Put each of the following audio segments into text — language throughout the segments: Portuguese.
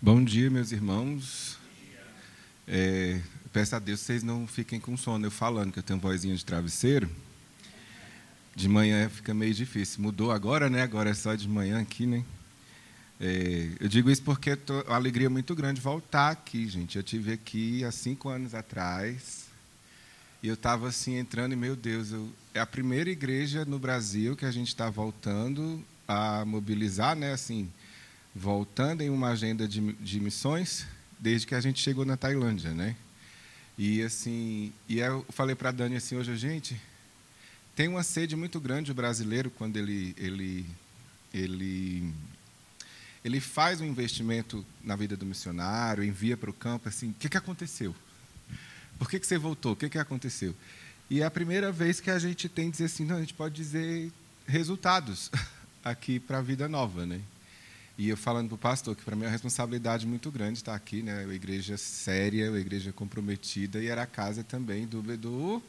Bom dia, meus irmãos. É, peço a Deus que vocês não fiquem com sono. Eu falando que eu tenho vozinha de travesseiro. De manhã fica meio difícil. Mudou agora, né? Agora é só de manhã aqui, né? É, eu digo isso porque é uma alegria muito grande voltar aqui, gente. Eu tive aqui há cinco anos atrás e eu estava assim entrando e meu Deus, eu, é a primeira igreja no Brasil que a gente está voltando a mobilizar, né? Assim, voltando em uma agenda de, de missões desde que a gente chegou na Tailândia, né? E assim, e eu falei para a Dani assim hoje, gente, tem uma sede muito grande o brasileiro quando ele ele ele ele faz um investimento na vida do missionário, envia para o campo, assim, o que, que aconteceu? Por que, que você voltou? O que, que aconteceu? E é a primeira vez que a gente tem dizer assim, não, a gente pode dizer resultados aqui para a vida nova, né? E eu falando para o pastor que para mim é uma responsabilidade muito grande estar aqui, né? Uma igreja séria, uma igreja comprometida, e era a casa também do, do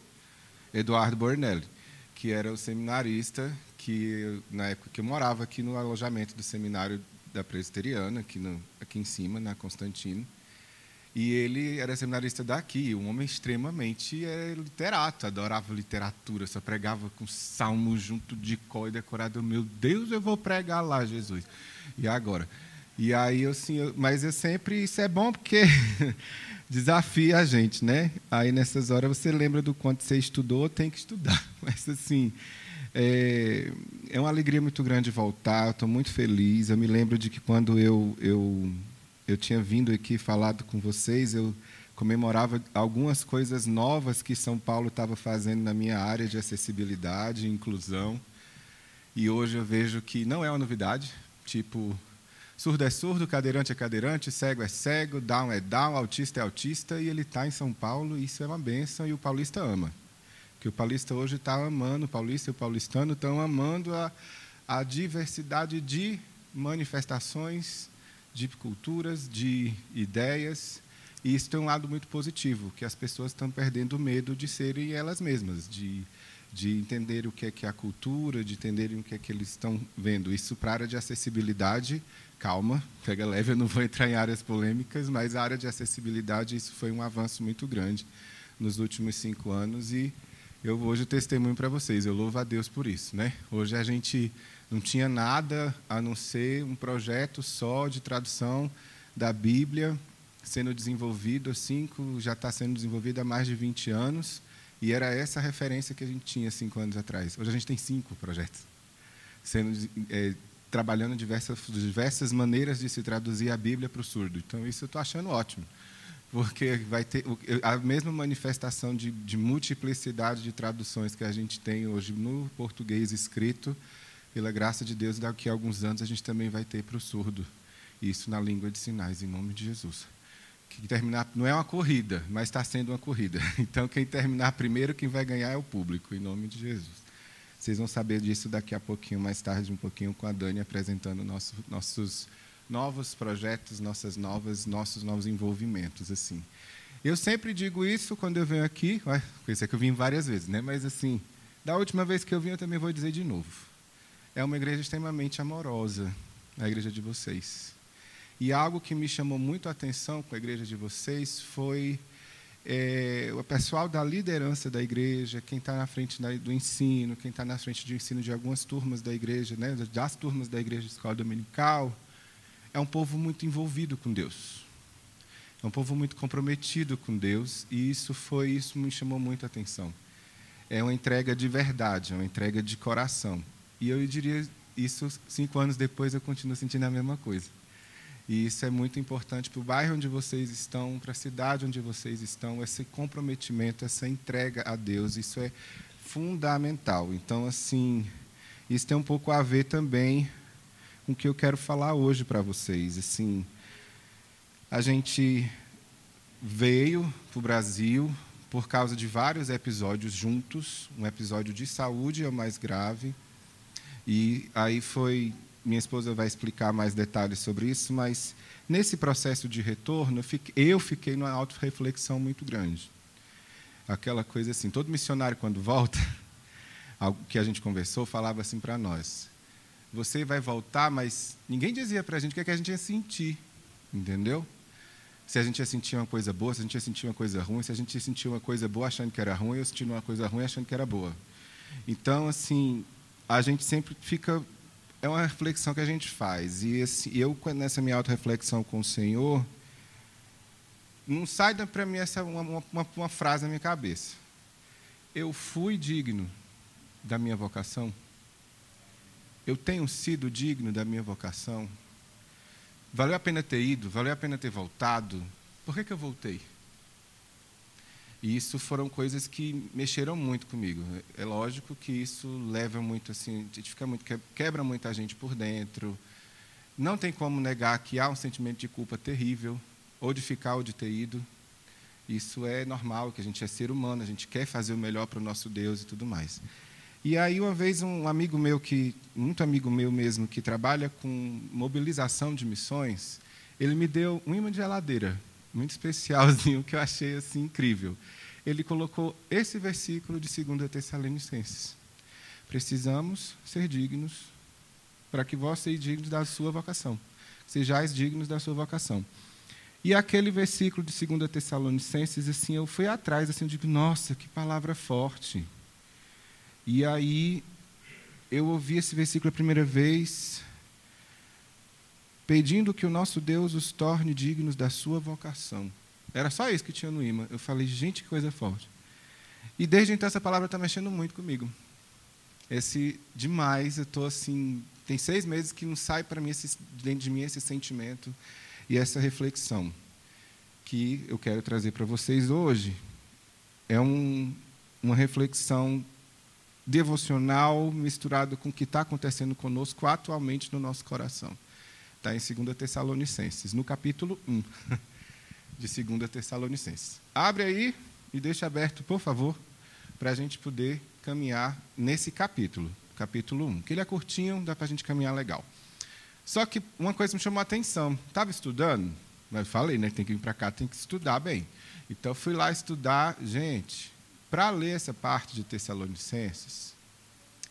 Eduardo Bornelli, que era o seminarista que, na época que eu morava aqui no alojamento do seminário da Presbiteriana, aqui, no, aqui em cima, na Constantino. E ele era seminarista daqui, um homem extremamente é, literato, adorava literatura, só pregava com salmo junto de có e decorado. Meu Deus, eu vou pregar lá, Jesus. E agora? E aí, assim, eu, mas eu sempre, isso é bom porque desafia a gente, né? Aí nessas horas você lembra do quanto você estudou, tem que estudar. Mas assim, é, é uma alegria muito grande voltar, estou muito feliz. Eu me lembro de que quando eu, eu, eu tinha vindo aqui falado com vocês, eu comemorava algumas coisas novas que São Paulo estava fazendo na minha área de acessibilidade e inclusão. E hoje eu vejo que não é uma novidade, tipo, surdo é surdo, cadeirante é cadeirante, cego é cego, down é down, autista é autista, e ele está em São Paulo, e isso é uma benção, e o paulista ama que o paulista hoje está amando, o paulista e o paulistano estão amando a, a diversidade de manifestações, de culturas, de ideias. E isso tem um lado muito positivo, que as pessoas estão perdendo o medo de serem elas mesmas, de, de entender o que é, que é a cultura, de entenderem o que é que eles estão vendo. Isso para a área de acessibilidade, calma, pega leve, eu não vou entrar em áreas polêmicas, mas a área de acessibilidade, isso foi um avanço muito grande nos últimos cinco anos e eu hoje testemunho para vocês. Eu louvo a Deus por isso, né? Hoje a gente não tinha nada a não ser um projeto só de tradução da Bíblia sendo desenvolvido, cinco já está sendo desenvolvido há mais de 20 anos, e era essa referência que a gente tinha cinco anos atrás. Hoje a gente tem cinco projetos sendo é, trabalhando diversas diversas maneiras de se traduzir a Bíblia para o surdo. Então isso eu estou achando ótimo porque vai ter a mesma manifestação de, de, multiplicidade de traduções que a gente tem hoje no português escrito, pela graça de Deus, daqui a alguns anos a gente também vai ter para o surdo. Isso na língua de sinais, em nome de Jesus. Que terminar não é uma corrida, mas está sendo uma corrida. Então, quem terminar primeiro, quem vai ganhar é o público, em nome de Jesus. Vocês vão saber disso daqui a pouquinho, mais tarde, um pouquinho, com a Dani apresentando nosso, nossos novos projetos, nossas novas, nossos novos envolvimentos assim. Eu sempre digo isso quando eu venho aqui, é que eu vim várias vezes, né? Mas assim, da última vez que eu vim, eu também vou dizer de novo. É uma igreja extremamente amorosa, a igreja de vocês. E algo que me chamou muito a atenção com a igreja de vocês foi é, o pessoal da liderança da igreja, quem está na frente do ensino, quem está na frente do ensino de algumas turmas da igreja, né, das turmas da igreja de escola dominical, é um povo muito envolvido com Deus. É um povo muito comprometido com Deus e isso foi isso me chamou muito a atenção. É uma entrega de verdade, é uma entrega de coração. E eu diria isso cinco anos depois eu continuo sentindo a mesma coisa. E isso é muito importante para o bairro onde vocês estão, para a cidade onde vocês estão, esse comprometimento, essa entrega a Deus, isso é fundamental. Então, assim, isso tem um pouco a ver também com o que eu quero falar hoje para vocês. Assim, a gente veio para o Brasil por causa de vários episódios juntos. Um episódio de saúde é o mais grave. E aí foi. Minha esposa vai explicar mais detalhes sobre isso, mas nesse processo de retorno, eu fiquei, eu numa auto-reflexão muito grande. Aquela coisa assim: todo missionário, quando volta, algo que a gente conversou, falava assim para nós: você vai voltar, mas ninguém dizia para a gente o que, é que a gente ia sentir Entendeu? Se a gente ia sentir uma coisa boa, se a gente ia sentir uma coisa ruim, se a gente ia sentir uma coisa boa achando que era ruim, ou sentindo uma coisa ruim achando que era boa. Então, assim, a gente sempre fica. É uma reflexão que a gente faz. E esse, eu, nessa minha auto-reflexão com o Senhor, não sai para mim essa uma, uma, uma frase na minha cabeça. Eu fui digno da minha vocação? Eu tenho sido digno da minha vocação? Valeu a pena ter ido? Valeu a pena ter voltado? Por que, que eu voltei? E isso foram coisas que mexeram muito comigo. É lógico que isso leva muito assim, fica muito quebra muita gente por dentro. Não tem como negar que há um sentimento de culpa terrível, ou de ficar ou de ter ido. Isso é normal, que a gente é ser humano, a gente quer fazer o melhor para o nosso Deus e tudo mais. E aí, uma vez, um amigo meu, que muito amigo meu mesmo, que trabalha com mobilização de missões, ele me deu um imã de geladeira, muito especialzinho, que eu achei assim incrível. Ele colocou esse versículo de 2 Tessalonicenses. Precisamos ser dignos para que vós sejais dignos da sua vocação. Sejais dignos da sua vocação. E aquele versículo de 2 Tessalonicenses, assim, eu fui atrás, assim, eu digo, nossa, que palavra forte. E aí eu ouvi esse versículo a primeira vez, pedindo que o nosso Deus os torne dignos da sua vocação. Era só isso que tinha no imã. Eu falei, gente, que coisa forte. E desde então essa palavra está mexendo muito comigo. Esse demais, eu estou assim, tem seis meses que não sai para mim esse, dentro de mim esse sentimento e essa reflexão que eu quero trazer para vocês hoje é um, uma reflexão devocional misturado com o que está acontecendo conosco atualmente no nosso coração. Está em 2 Tessalonicenses, no capítulo 1 de 2 Tessalonicenses. Abre aí e deixa aberto, por favor, para a gente poder caminhar nesse capítulo, capítulo 1. Que ele é curtinho, dá para a gente caminhar legal. Só que uma coisa me chamou a atenção. Estava estudando, mas falei, né? Tem que vir para cá, tem que estudar bem. Então fui lá estudar, gente. Para ler essa parte de Tessalonicenses,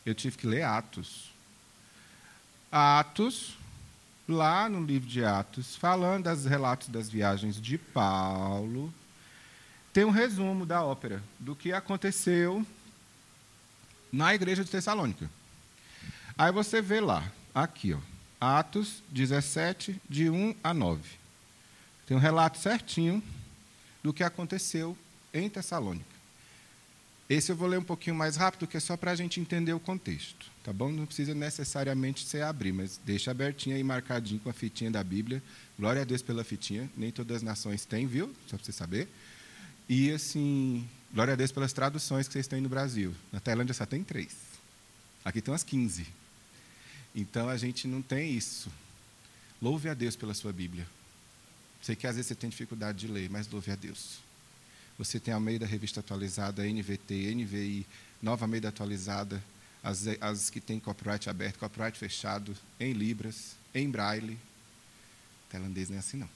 eu tive que ler Atos. Atos, lá no livro de Atos, falando dos relatos das viagens de Paulo, tem um resumo da ópera, do que aconteceu na igreja de Tessalônica. Aí você vê lá, aqui, ó, Atos 17, de 1 a 9. Tem um relato certinho do que aconteceu em Tessalônica. Esse eu vou ler um pouquinho mais rápido, que é só para a gente entender o contexto, tá bom? Não precisa necessariamente ser abrir, mas deixa abertinho aí, marcadinho com a fitinha da Bíblia. Glória a Deus pela fitinha. Nem todas as nações têm, viu? Só para você saber. E, assim, glória a Deus pelas traduções que vocês têm no Brasil. Na Tailândia só tem três. Aqui tem umas 15. Então, a gente não tem isso. Louve a Deus pela sua Bíblia. Sei que às vezes você tem dificuldade de ler, mas louve a Deus. Você tem a Almeida Revista Atualizada, NVT, NVI, Nova Almeida Atualizada, as, as que tem copyright aberto, copyright fechado, em Libras, em Braille. Tailandês não é assim, não.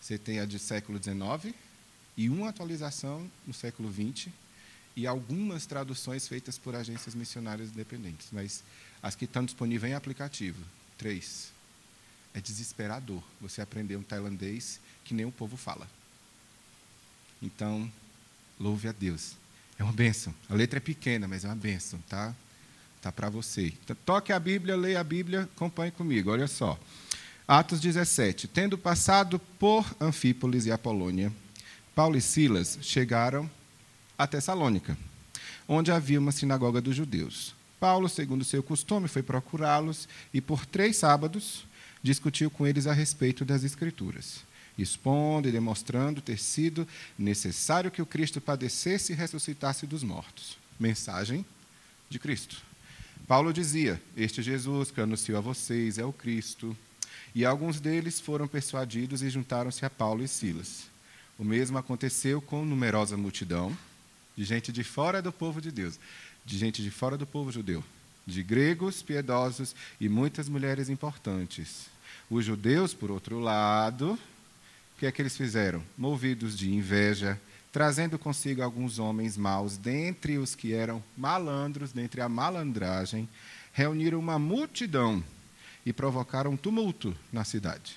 Você tem a de século XIX e uma atualização no século XX e algumas traduções feitas por agências missionárias independentes. Mas as que estão disponíveis em aplicativo, três. É desesperador você aprender um tailandês que nem o povo fala. Então, louve a Deus. É uma bênção. A letra é pequena, mas é uma bênção, tá? Tá para você. Toque a Bíblia, leia a Bíblia, acompanhe comigo. Olha só. Atos 17. Tendo passado por Anfípolis e Apolônia, Paulo e Silas chegaram a Tessalônica, onde havia uma sinagoga dos judeus. Paulo, segundo seu costume, foi procurá-los e, por três sábados, discutiu com eles a respeito das Escrituras expondo e demonstrando ter sido necessário que o Cristo padecesse e ressuscitasse dos mortos. Mensagem de Cristo. Paulo dizia: Este Jesus que anunciou a vocês é o Cristo. E alguns deles foram persuadidos e juntaram-se a Paulo e Silas. O mesmo aconteceu com numerosa multidão de gente de fora do povo de Deus, de gente de fora do povo judeu, de gregos piedosos e muitas mulheres importantes. Os judeus, por outro lado, o que é que eles fizeram? Movidos de inveja, trazendo consigo alguns homens maus, dentre os que eram malandros, dentre a malandragem, reuniram uma multidão e provocaram um tumulto na cidade.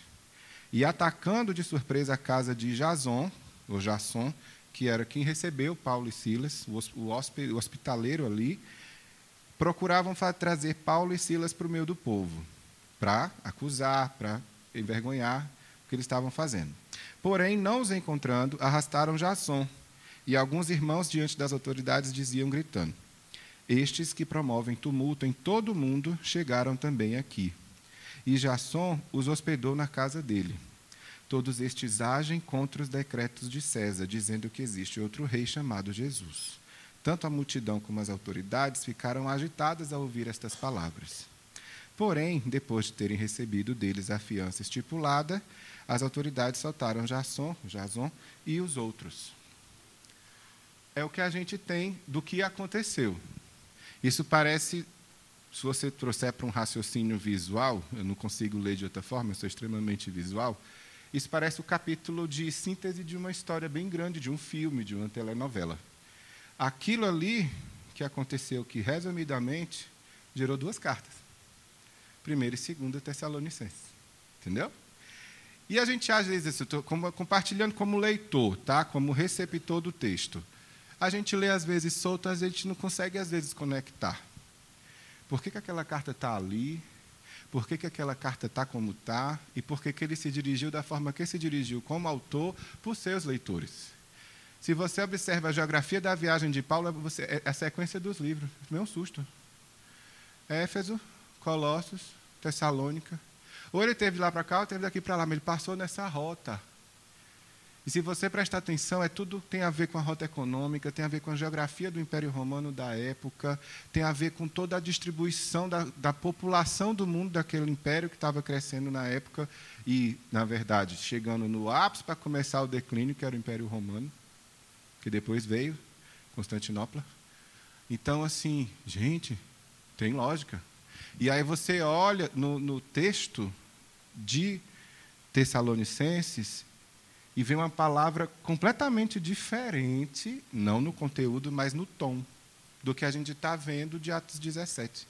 e atacando de surpresa a casa de Jason, ou Jason, que era quem recebeu Paulo e Silas, o hospitaleiro ali, procuravam trazer Paulo e Silas para o meio do povo, para acusar, para envergonhar o que eles estavam fazendo. Porém, não os encontrando, arrastaram Jason, e alguns irmãos diante das autoridades diziam gritando: Estes que promovem tumulto em todo o mundo chegaram também aqui. E Jasson os hospedou na casa dele. Todos estes agem contra os decretos de César, dizendo que existe outro rei chamado Jesus. Tanto a multidão como as autoridades ficaram agitadas ao ouvir estas palavras. Porém, depois de terem recebido deles a fiança estipulada, as autoridades soltaram Jasson, Jason e os outros. É o que a gente tem do que aconteceu. Isso parece, se você trouxer para um raciocínio visual, eu não consigo ler de outra forma, eu sou extremamente visual, isso parece o capítulo de síntese de uma história bem grande, de um filme, de uma telenovela. Aquilo ali que aconteceu, que resumidamente gerou duas cartas. Primeira e segunda Tessalonicenses. Entendeu? E a gente, às vezes, estou compartilhando como leitor, tá? como receptor do texto. A gente lê, às vezes, solto, a gente não consegue, às vezes, conectar. Por que, que aquela carta está ali? por que, que aquela carta está como está e por que, que ele se dirigiu da forma que se dirigiu como autor para os seus leitores. Se você observa a geografia da viagem de Paulo, você, é a sequência dos livros. Meu um susto. Éfeso, Colossos, Tessalônica. Ou ele teve lá para cá, ou teve daqui para lá, mas ele passou nessa rota. E se você prestar atenção, é tudo tem a ver com a rota econômica, tem a ver com a geografia do Império Romano da época, tem a ver com toda a distribuição da, da população do mundo daquele império que estava crescendo na época e, na verdade, chegando no ápice para começar o declínio, que era o Império Romano, que depois veio, Constantinopla. Então, assim, gente, tem lógica. E aí você olha no, no texto de Tessalonicenses e vem uma palavra completamente diferente, não no conteúdo, mas no tom, do que a gente está vendo de Atos 17.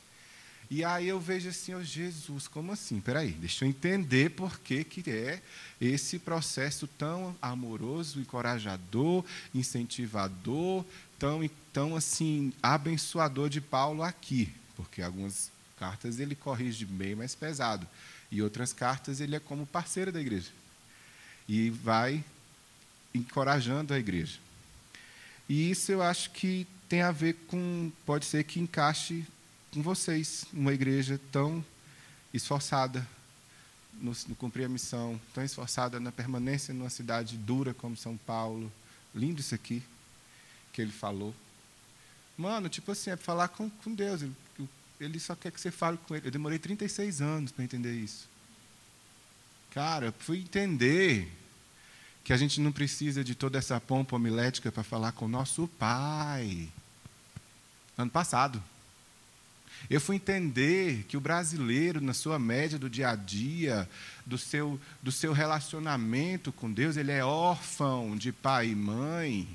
E aí eu vejo assim, oh, Jesus, como assim? Peraí, deixa eu entender por que, que é esse processo tão amoroso, encorajador, incentivador, tão, tão assim, abençoador de Paulo aqui. Porque algumas cartas ele corrige bem mais pesado. E outras cartas ele é como parceiro da igreja e vai encorajando a igreja. E isso eu acho que tem a ver com, pode ser que encaixe com vocês, uma igreja tão esforçada no, no cumprir a missão, tão esforçada na permanência numa cidade dura como São Paulo. Lindo isso aqui que ele falou. Mano, tipo assim, é falar com, com Deus. Ele, ele só quer que você fale com ele. Eu demorei 36 anos para entender isso. Cara, fui entender que a gente não precisa de toda essa pompa homilética para falar com o nosso Pai. Ano passado. Eu fui entender que o brasileiro, na sua média do dia a dia, do seu, do seu relacionamento com Deus, ele é órfão de pai e mãe.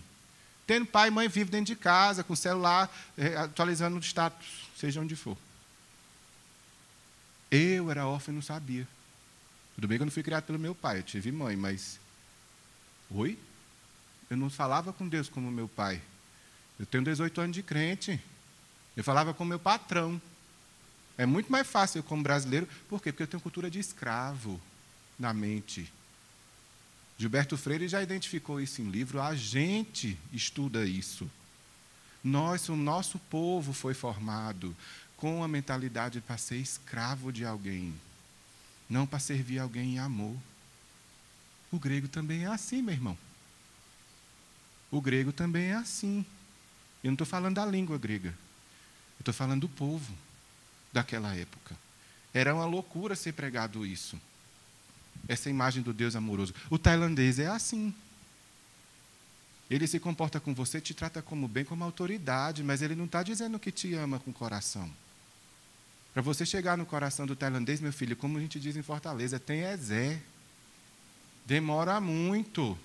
Tendo pai e mãe vive dentro de casa, com celular, eh, atualizando o status, seja onde for. Eu era órfão e não sabia. Tudo bem que eu não fui criado pelo meu pai, eu tive mãe, mas. Oi? Eu não falava com Deus como meu pai. Eu tenho 18 anos de crente. Eu falava com meu patrão. É muito mais fácil eu, como brasileiro. Por quê? Porque eu tenho cultura de escravo na mente. Gilberto Freire já identificou isso em livro. A gente estuda isso. Nós, o nosso povo foi formado com a mentalidade para ser escravo de alguém não para servir alguém em amor. O grego também é assim, meu irmão. O grego também é assim. Eu não estou falando da língua grega. Eu estou falando do povo daquela época. Era uma loucura ser pregado isso. Essa imagem do Deus amoroso. O tailandês é assim. Ele se comporta com você, te trata como bem, como autoridade, mas ele não está dizendo que te ama com coração. Para você chegar no coração do tailandês, meu filho, como a gente diz em Fortaleza, tem Ezé. Demora muito.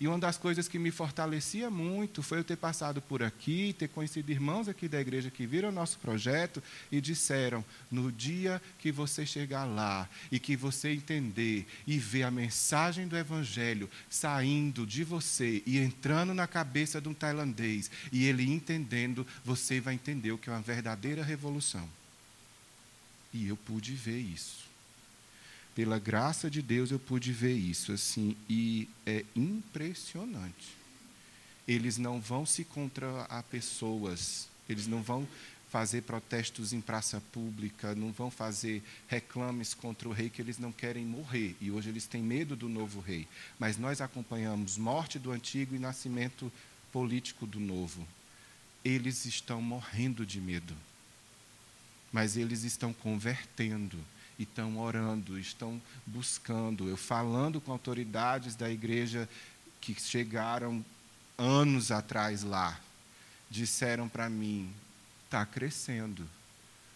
E uma das coisas que me fortalecia muito foi eu ter passado por aqui, ter conhecido irmãos aqui da igreja que viram o nosso projeto e disseram: no dia que você chegar lá e que você entender e ver a mensagem do Evangelho saindo de você e entrando na cabeça de um tailandês e ele entendendo, você vai entender o que é uma verdadeira revolução. E eu pude ver isso pela graça de Deus eu pude ver isso assim e é impressionante. Eles não vão se contra a pessoas, eles não vão fazer protestos em praça pública, não vão fazer reclames contra o rei que eles não querem morrer. E hoje eles têm medo do novo rei. Mas nós acompanhamos morte do antigo e nascimento político do novo. Eles estão morrendo de medo. Mas eles estão convertendo estão orando, estão buscando. Eu falando com autoridades da igreja que chegaram anos atrás lá, disseram para mim: está crescendo,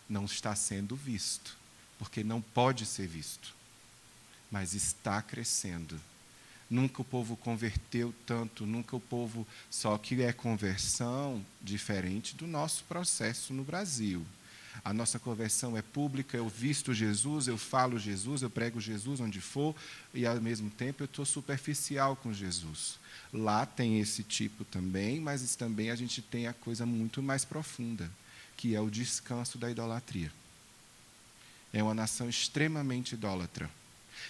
não está sendo visto, porque não pode ser visto, mas está crescendo. Nunca o povo converteu tanto, nunca o povo. Só que é conversão diferente do nosso processo no Brasil. A nossa conversão é pública, eu visto Jesus, eu falo Jesus, eu prego Jesus onde for, e ao mesmo tempo eu estou superficial com Jesus. Lá tem esse tipo também, mas também a gente tem a coisa muito mais profunda, que é o descanso da idolatria. É uma nação extremamente idólatra,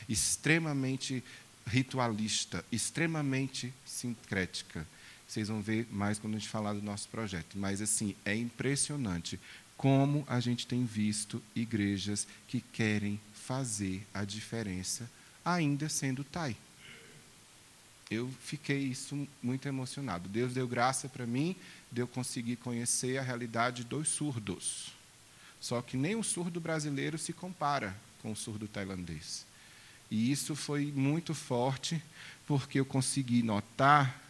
extremamente ritualista, extremamente sincrética. Vocês vão ver mais quando a gente falar do nosso projeto. Mas, assim, é impressionante como a gente tem visto igrejas que querem fazer a diferença, ainda sendo Thai. Eu fiquei isso muito emocionado. Deus deu graça para mim de eu conseguir conhecer a realidade dos surdos. Só que nem o surdo brasileiro se compara com o surdo tailandês. E isso foi muito forte, porque eu consegui notar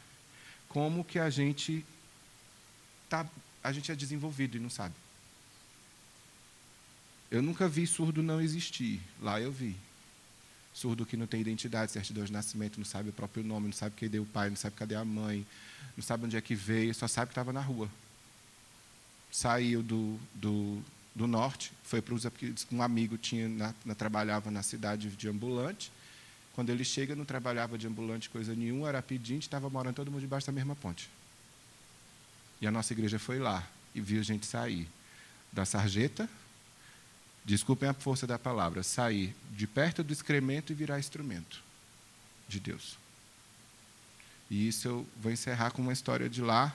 como que a gente tá, a gente é desenvolvido e não sabe. Eu nunca vi surdo não existir. Lá eu vi. Surdo que não tem identidade, certidão de nascimento, não sabe o próprio nome, não sabe quem deu o pai, não sabe cadê a mãe, não sabe onde é que veio, só sabe que estava na rua. Saiu do, do, do norte, foi para os um amigo tinha na, na, trabalhava na cidade de ambulante. Quando ele chega, não trabalhava de ambulante coisa nenhuma, era pedinte, estava morando todo mundo debaixo da mesma ponte. E a nossa igreja foi lá e viu a gente sair da sarjeta desculpem a força da palavra, sair de perto do excremento e virar instrumento de Deus. E isso eu vou encerrar com uma história de lá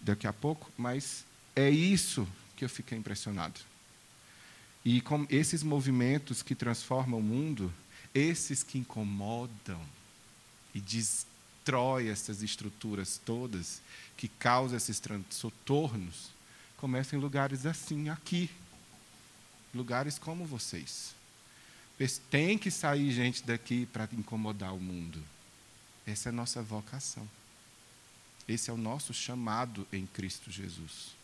daqui a pouco, mas é isso que eu fiquei impressionado. E com esses movimentos que transformam o mundo, esses que incomodam e destrói essas estruturas todas, que causam esses transtornos, começam em lugares assim, aqui, lugares como vocês. Tem que sair gente daqui para incomodar o mundo. Essa é a nossa vocação. Esse é o nosso chamado em Cristo Jesus.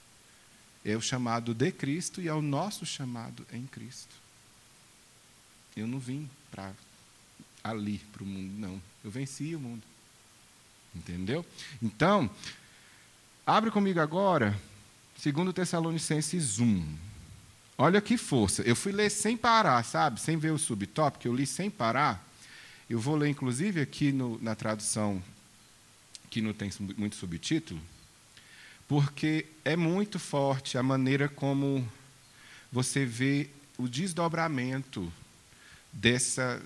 É o chamado de Cristo e é o nosso chamado em Cristo. Eu não vim para ali, para o mundo, não. Eu venci o mundo. Entendeu? Então, abre comigo agora, segundo Tessalonicenses 1. Olha que força. Eu fui ler sem parar, sabe? Sem ver o subtópico, eu li sem parar. Eu vou ler, inclusive, aqui no, na tradução que não tem muito subtítulo, porque é muito forte a maneira como você vê o desdobramento dessa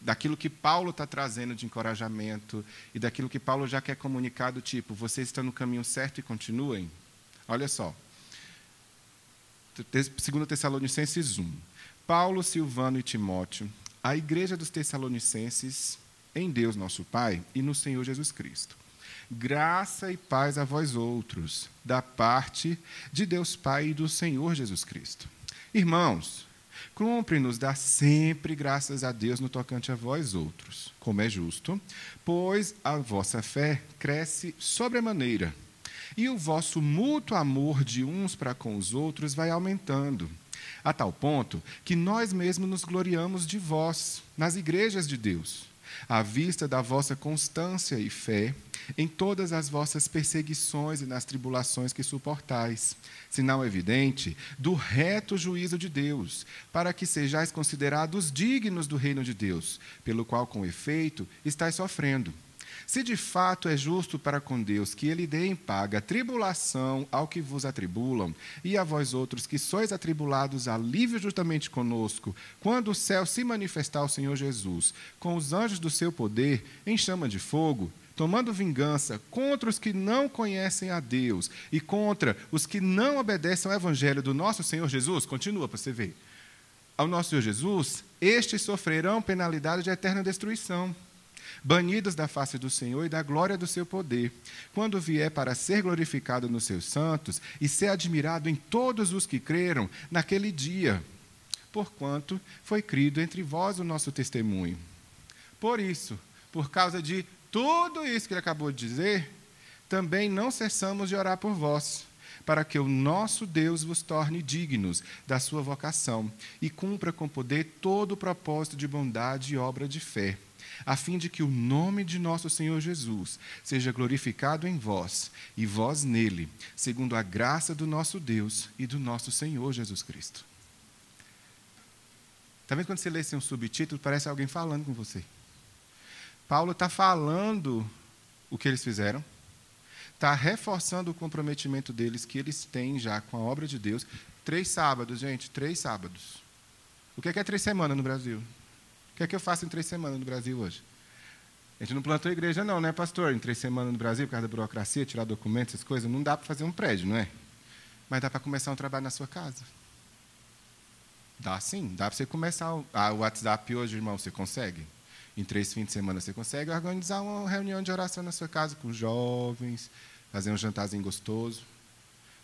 daquilo que Paulo está trazendo de encorajamento e daquilo que Paulo já quer comunicar do tipo, vocês estão no caminho certo e continuem. Olha só. 2 Tessalonicenses 1. Paulo, Silvano e Timóteo, a igreja dos Tessalonicenses, em Deus nosso Pai e no Senhor Jesus Cristo. Graça e paz a vós outros, da parte de Deus Pai e do Senhor Jesus Cristo. Irmãos, cumpre-nos dar sempre graças a Deus no tocante a vós outros, como é justo, pois a vossa fé cresce sobremaneira e o vosso mútuo amor de uns para com os outros vai aumentando, a tal ponto que nós mesmos nos gloriamos de vós, nas igrejas de Deus, à vista da vossa constância e fé em todas as vossas perseguições e nas tribulações que suportais, sinal evidente do reto juízo de Deus, para que sejais considerados dignos do reino de Deus, pelo qual, com efeito, estáis sofrendo. Se de fato é justo para com Deus que ele dê em paga tribulação ao que vos atribulam, e a vós outros que sois atribulados, alívio justamente conosco, quando o céu se manifestar o Senhor Jesus, com os anjos do seu poder, em chama de fogo, tomando vingança contra os que não conhecem a Deus e contra os que não obedecem ao evangelho do nosso Senhor Jesus, continua para você ver. Ao nosso Senhor Jesus, estes sofrerão penalidade de eterna destruição, banidos da face do Senhor e da glória do seu poder, quando vier para ser glorificado nos seus santos e ser admirado em todos os que creram naquele dia, porquanto foi crido entre vós o nosso testemunho. Por isso, por causa de tudo isso que ele acabou de dizer, também não cessamos de orar por vós, para que o nosso Deus vos torne dignos da sua vocação e cumpra com poder todo o propósito de bondade e obra de fé, a fim de que o nome de nosso Senhor Jesus seja glorificado em vós e vós nele, segundo a graça do nosso Deus e do nosso Senhor Jesus Cristo. Está vendo quando você lê assim um subtítulo, parece alguém falando com você. Paulo está falando o que eles fizeram, está reforçando o comprometimento deles que eles têm já com a obra de Deus. Três sábados, gente, três sábados. O que é, que é três semanas no Brasil? O que é que eu faço em três semanas no Brasil hoje? A gente não plantou igreja, não, né, pastor? Em três semanas no Brasil, por causa da burocracia, tirar documentos, essas coisas, não dá para fazer um prédio, não é? Mas dá para começar um trabalho na sua casa. Dá sim, dá para você começar. Ah, o WhatsApp hoje, irmão, você consegue? em três fins de semana você consegue organizar uma reunião de oração na sua casa com jovens, fazer um jantarzinho gostoso.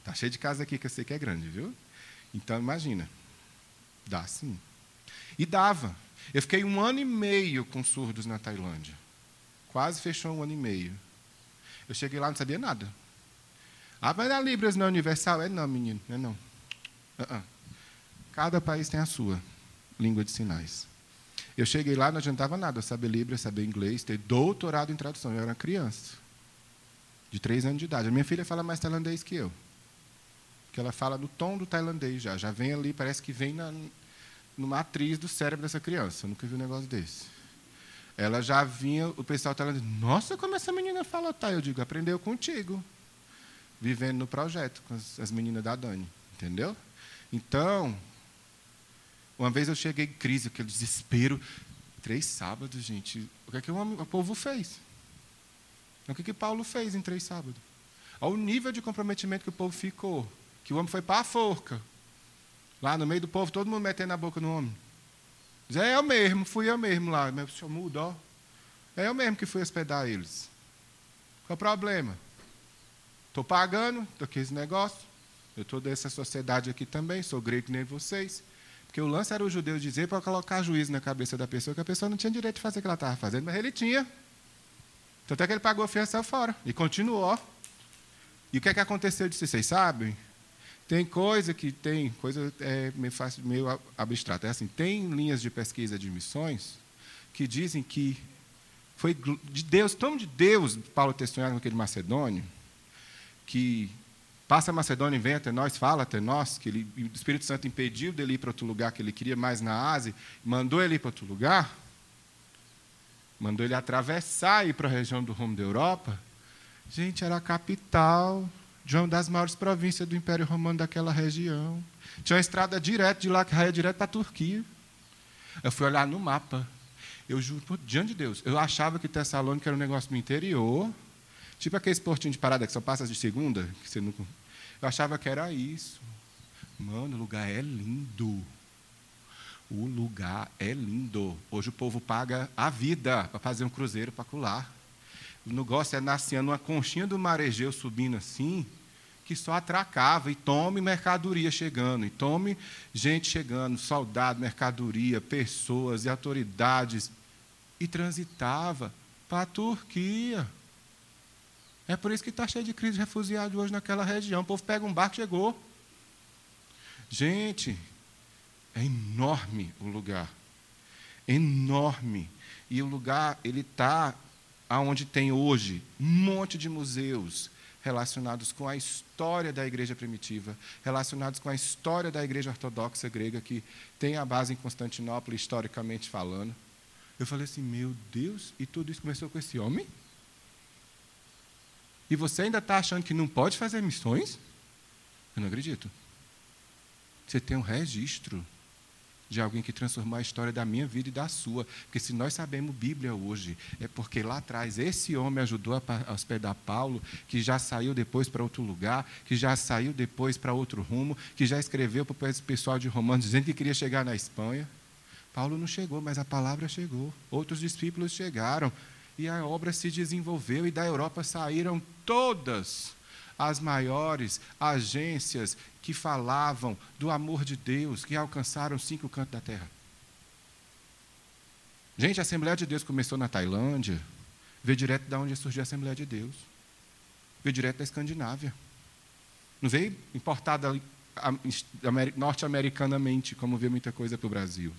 Tá cheio de casa aqui que eu sei que é grande, viu? Então imagina, dá sim. E dava. Eu fiquei um ano e meio com surdos na Tailândia. Quase fechou um ano e meio. Eu cheguei lá não sabia nada. Ah, mas a Libras não é universal? É não, menino, não é não. Uh -uh. Cada país tem a sua língua de sinais. Eu cheguei lá, não adiantava nada, saber Libras, saber inglês, ter doutorado em tradução. Eu era criança, de três anos de idade. A minha filha fala mais tailandês que eu. Porque ela fala no tom do tailandês já. Já vem ali, parece que vem na, numa atriz do cérebro dessa criança. Eu nunca vi um negócio desse. Ela já vinha, o pessoal tailandês, nossa, como essa menina fala tá? Eu digo, aprendeu contigo. Vivendo no projeto, com as, as meninas da Dani. Entendeu? Então, uma vez eu cheguei em crise, aquele desespero. Três sábados, gente. O que, é que o, povo fez? O que, é que Paulo fez em três sábados? Ao nível de comprometimento que o povo ficou. Que o homem foi para a forca. Lá no meio do povo, todo mundo metendo a boca no homem. Diz, é eu mesmo, fui eu mesmo lá. Meu senhor muda, ó. É eu mesmo que fui hospedar eles. Qual é o problema? Estou pagando, estou aqui esse negócio. Eu estou dessa sociedade aqui também, sou grego nem vocês. Porque o lance era o judeu dizer para colocar juízo na cabeça da pessoa que a pessoa não tinha direito de fazer o que ela estava fazendo, mas ele tinha. Tanto é que ele pagou a fiança fora e continuou. E o que é que aconteceu disso? Vocês sabem? Tem coisa que tem, coisa é meio, meio abstrata. É assim, tem linhas de pesquisa de missões que dizem que foi de Deus, tão de Deus, Paulo com aquele macedônio, que Passa a Macedônia e vem até nós, fala até nós, que ele, o Espírito Santo impediu dele ir para outro lugar, que ele queria mais na Ásia, mandou ele ir para outro lugar, mandou ele atravessar e ir para a região do rumo da Europa. Gente, era a capital de uma das maiores províncias do Império Romano daquela região. Tinha uma estrada direto de lá que raia direto para a Turquia. Eu fui olhar no mapa. Eu juro, diante de Deus, eu achava que Tessalônica era um negócio no interior, Tipo aqueles portinhos de parada que só passa de segunda, que você não... Eu achava que era isso. Mano, o lugar é lindo. O lugar é lindo. Hoje o povo paga a vida para fazer um cruzeiro para colar. O negócio é nascendo uma conchinha do Maregeu subindo assim, que só atracava, e tome mercadoria chegando, e tome gente chegando, soldado, mercadoria, pessoas e autoridades, e transitava para a Turquia. É por isso que está cheio de crise de refugiados hoje naquela região. O povo pega um barco e chegou. Gente, é enorme o lugar. enorme. E o lugar, ele está aonde tem hoje um monte de museus relacionados com a história da igreja primitiva, relacionados com a história da igreja ortodoxa grega, que tem a base em Constantinopla, historicamente falando. Eu falei assim: meu Deus, e tudo isso começou com esse homem? E você ainda está achando que não pode fazer missões? Eu não acredito. Você tem um registro de alguém que transformou a história da minha vida e da sua. Porque se nós sabemos Bíblia hoje, é porque lá atrás esse homem ajudou a hospedar Paulo, que já saiu depois para outro lugar, que já saiu depois para outro rumo, que já escreveu para o pessoal de Romanos dizendo que queria chegar na Espanha. Paulo não chegou, mas a palavra chegou. Outros discípulos chegaram. E a obra se desenvolveu e da Europa saíram todas as maiores agências que falavam do amor de Deus, que alcançaram cinco cantos da terra. Gente, a Assembleia de Deus começou na Tailândia, veio direto da onde surgiu a Assembleia de Deus. Veio direto da Escandinávia. Não veio importada norte-americanamente, como veio muita coisa para o Brasil.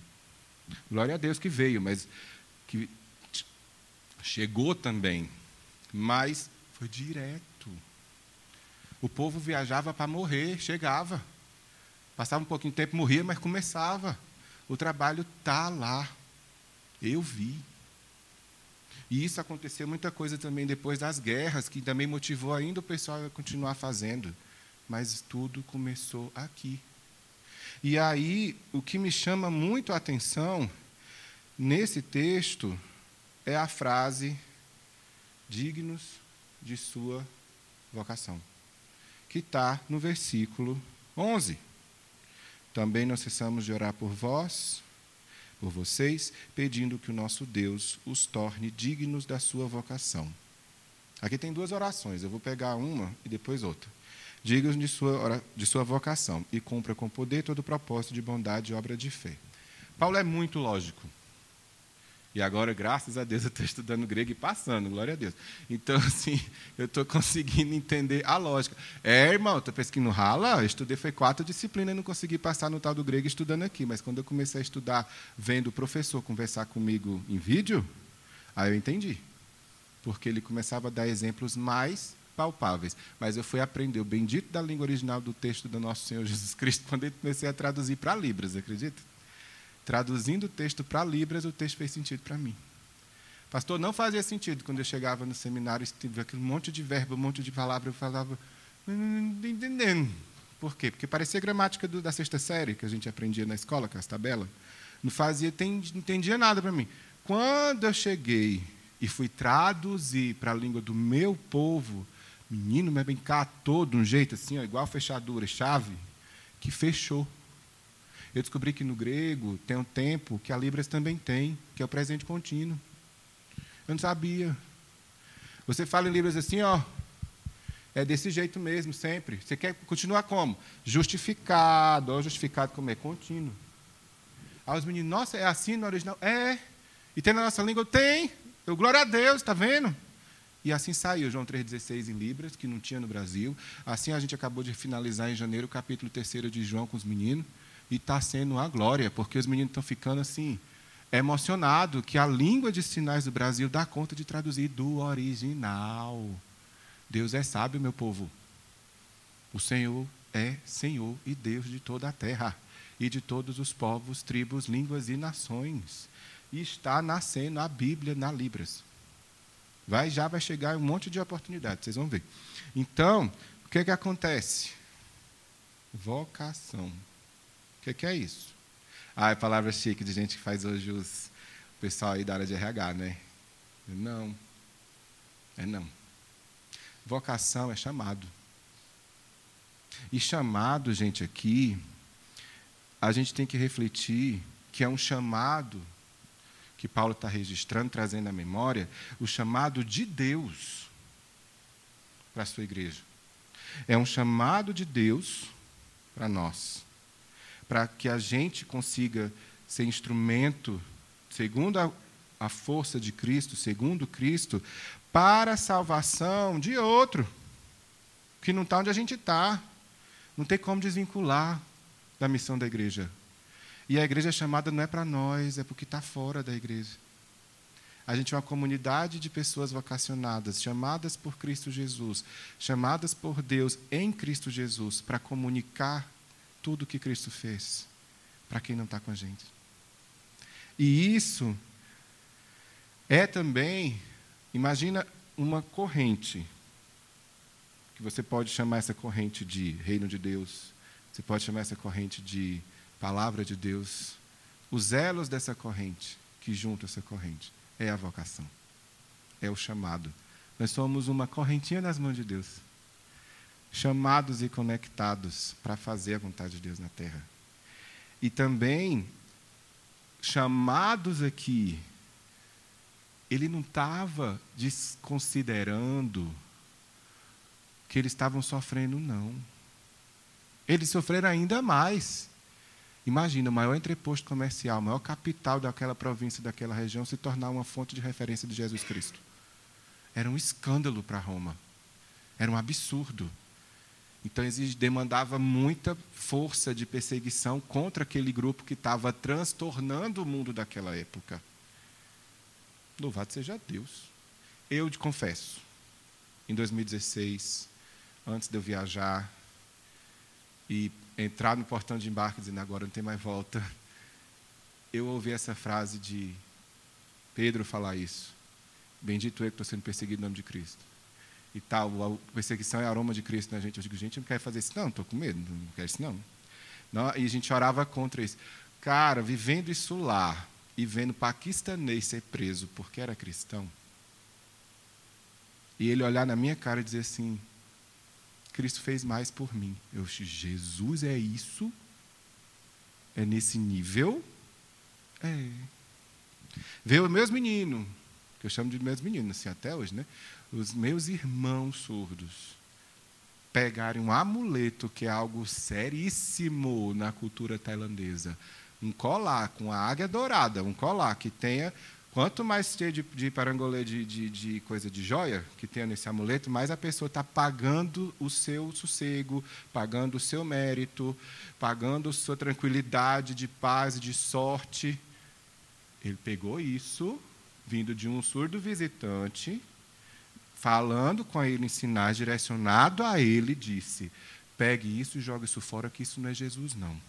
Glória a Deus que veio, mas que chegou também. Mas foi direto. O povo viajava para morrer, chegava. Passava um pouquinho de tempo, morria, mas começava. O trabalho está lá. Eu vi. E isso aconteceu muita coisa também depois das guerras, que também motivou ainda o pessoal a continuar fazendo. Mas tudo começou aqui. E aí, o que me chama muito a atenção nesse texto é a frase: dignos de sua vocação que está no versículo 11. Também não cessamos de orar por vós, por vocês, pedindo que o nosso Deus os torne dignos da sua vocação. Aqui tem duas orações, eu vou pegar uma e depois outra. Dignos de sua, de sua vocação e cumpra com poder todo o propósito de bondade e obra de fé. Paulo é muito lógico. E agora, graças a Deus, eu estou estudando grego e passando, glória a Deus. Então, assim, eu estou conseguindo entender a lógica. É, irmão, estou pesquisando rala, eu estudei, foi quatro disciplinas e não consegui passar no tal do grego estudando aqui. Mas quando eu comecei a estudar, vendo o professor conversar comigo em vídeo, aí eu entendi. Porque ele começava a dar exemplos mais palpáveis. Mas eu fui aprender o bendito da língua original do texto do nosso Senhor Jesus Cristo quando eu comecei a traduzir para Libras, acredita? Traduzindo o texto para Libras, o texto fez sentido para mim. Pastor, não fazia sentido quando eu chegava no seminário, tive aquele monte de verbo, um monte de palavra, eu falava, estou entendendo. Por quê? Porque parecia gramática do, da sexta série, que a gente aprendia na escola, com as tabelas. Não fazia, não entendia nada para mim. Quando eu cheguei e fui traduzir para a língua do meu povo, menino, me bem cá todo, um jeito assim, ó, igual fechadura, chave, que fechou. Eu descobri que no grego tem um tempo que a Libras também tem, que é o presente contínuo. Eu não sabia. Você fala em Libras assim, ó, é desse jeito mesmo, sempre. Você quer continuar como? Justificado. Ou justificado como é? Contínuo. Aí os meninos, nossa, é assim no original? É. E tem na nossa língua? Tem. Eu, glória a Deus, está vendo? E assim saiu João 3,16 em Libras, que não tinha no Brasil. Assim a gente acabou de finalizar em janeiro o capítulo 3 de João com os meninos. E está sendo uma glória, porque os meninos estão ficando assim, emocionados que a língua de sinais do Brasil dá conta de traduzir do original. Deus é sábio, meu povo. O Senhor é Senhor e Deus de toda a terra e de todos os povos, tribos, línguas e nações. E está nascendo a Bíblia na Libras. Vai, já vai chegar um monte de oportunidades, vocês vão ver. Então, o que, é que acontece? Vocação. O que, que é isso? Ah, é palavra chique de gente que faz hoje os o pessoal aí da área de RH, né? Não. É não. Vocação é chamado. E chamado, gente, aqui, a gente tem que refletir que é um chamado que Paulo está registrando, trazendo à memória, o chamado de Deus para a sua igreja. É um chamado de Deus para nós para que a gente consiga ser instrumento, segundo a, a força de Cristo, segundo Cristo, para a salvação de outro, que não está onde a gente está. Não tem como desvincular da missão da igreja. E a igreja chamada não é para nós, é porque está fora da igreja. A gente é uma comunidade de pessoas vocacionadas, chamadas por Cristo Jesus, chamadas por Deus em Cristo Jesus, para comunicar tudo o que Cristo fez para quem não está com a gente. E isso é também, imagina uma corrente, que você pode chamar essa corrente de reino de Deus, você pode chamar essa corrente de palavra de Deus. Os elos dessa corrente, que juntam essa corrente, é a vocação, é o chamado. Nós somos uma correntinha nas mãos de Deus, chamados e conectados para fazer a vontade de Deus na terra. E também chamados aqui, ele não estava desconsiderando que eles estavam sofrendo, não. Eles sofreram ainda mais. Imagina, o maior entreposto comercial, o maior capital daquela província, daquela região, se tornar uma fonte de referência de Jesus Cristo. Era um escândalo para Roma. Era um absurdo. Então, demandava muita força de perseguição contra aquele grupo que estava transtornando o mundo daquela época. Louvado seja Deus. Eu te confesso, em 2016, antes de eu viajar e entrar no portão de embarque dizendo agora não tem mais volta, eu ouvi essa frase de Pedro falar isso. Bendito eu que estou sendo perseguido em nome de Cristo. E tal, a perseguição é aroma de Cristo na né, gente. Eu digo, gente, não quero fazer isso. Não, estou com medo, não quero isso não. não. E a gente orava contra isso. Cara, vivendo isso lá e vendo paquistanês ser preso porque era cristão, e ele olhar na minha cara e dizer assim: Cristo fez mais por mim. Eu disse, Jesus é isso? É nesse nível? É. Veio meus meninos, que eu chamo de meus meninos, assim, até hoje, né? Os meus irmãos surdos pegarem um amuleto, que é algo seríssimo na cultura tailandesa, um colar com a águia dourada, um colar que tenha Quanto mais cheio de, de parangolê de, de, de, coisa de joia que tenha nesse amuleto, mais a pessoa está pagando o seu sossego, pagando o seu mérito, pagando a sua tranquilidade de paz de sorte. Ele pegou isso, vindo de um surdo visitante, falando com ele em sinais, direcionado a ele, disse: pegue isso e jogue isso fora, que isso não é Jesus, não.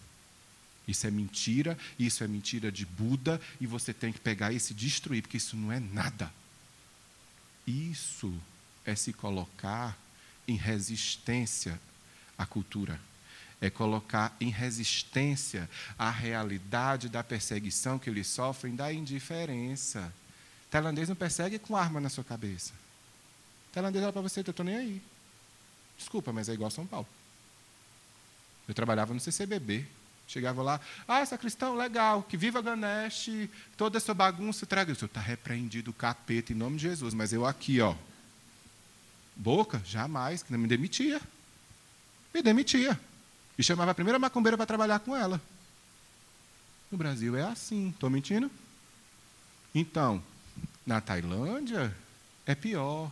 Isso é mentira, isso é mentira de Buda, e você tem que pegar isso e destruir, porque isso não é nada. Isso é se colocar em resistência à cultura. É colocar em resistência à realidade da perseguição que eles sofrem, da indiferença. Tailandês não persegue com arma na sua cabeça. Tailandês olha para você, eu estou nem aí. Desculpa, mas é igual São Paulo. Eu trabalhava no CCBB, Chegava lá, ah, sacristão, legal, que viva Ganesh, toda essa bagunça, traga. Está repreendido capeta em nome de Jesus, mas eu aqui, ó, boca, jamais, que não me demitia. Me demitia. E chamava a primeira macumbeira para trabalhar com ela. No Brasil é assim, estou mentindo? Então, na Tailândia é pior.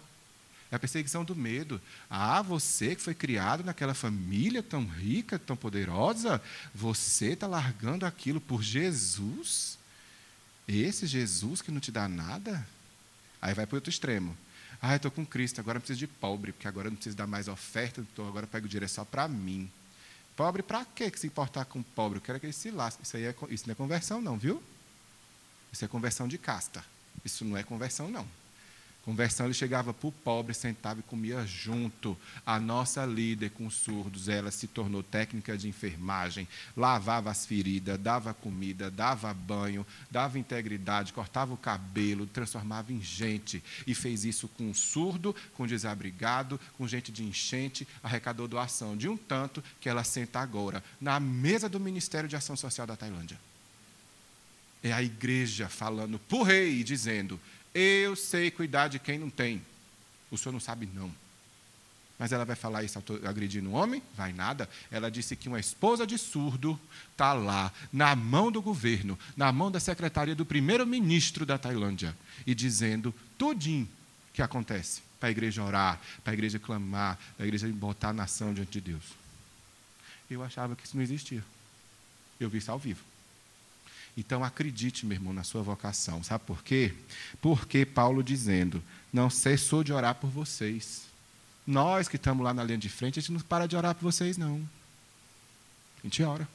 É a perseguição do medo. Ah, você que foi criado naquela família tão rica, tão poderosa, você está largando aquilo por Jesus? Esse Jesus que não te dá nada? Aí vai para o outro extremo. Ah, estou com Cristo, agora eu preciso de pobre, porque agora não preciso dar mais oferta, então agora pego o só para mim. Pobre para quê que se importar com pobre? Eu quero que ele se lasque. Isso, aí é, isso não é conversão, não, viu? Isso é conversão de casta. Isso não é conversão, não. Conversão, ele chegava para o pobre, sentava e comia junto. A nossa líder com surdos, ela se tornou técnica de enfermagem, lavava as feridas, dava comida, dava banho, dava integridade, cortava o cabelo, transformava em gente. E fez isso com surdo, com desabrigado, com gente de enchente, arrecadou doação de um tanto que ela senta agora na mesa do Ministério de Ação Social da Tailândia. É a igreja falando para o rei, dizendo: eu sei cuidar de quem não tem. O senhor não sabe, não. Mas ela vai falar isso agredindo um homem? Vai nada. Ela disse que uma esposa de surdo está lá, na mão do governo, na mão da secretaria do primeiro-ministro da Tailândia, e dizendo tudinho que acontece para a igreja orar, para a igreja clamar, para a igreja botar a nação diante de Deus. Eu achava que isso não existia. Eu vi isso ao vivo. Então acredite, meu irmão, na sua vocação. Sabe por quê? Porque Paulo dizendo: Não cessou de orar por vocês. Nós que estamos lá na linha de frente, a gente não para de orar por vocês, não. A gente ora.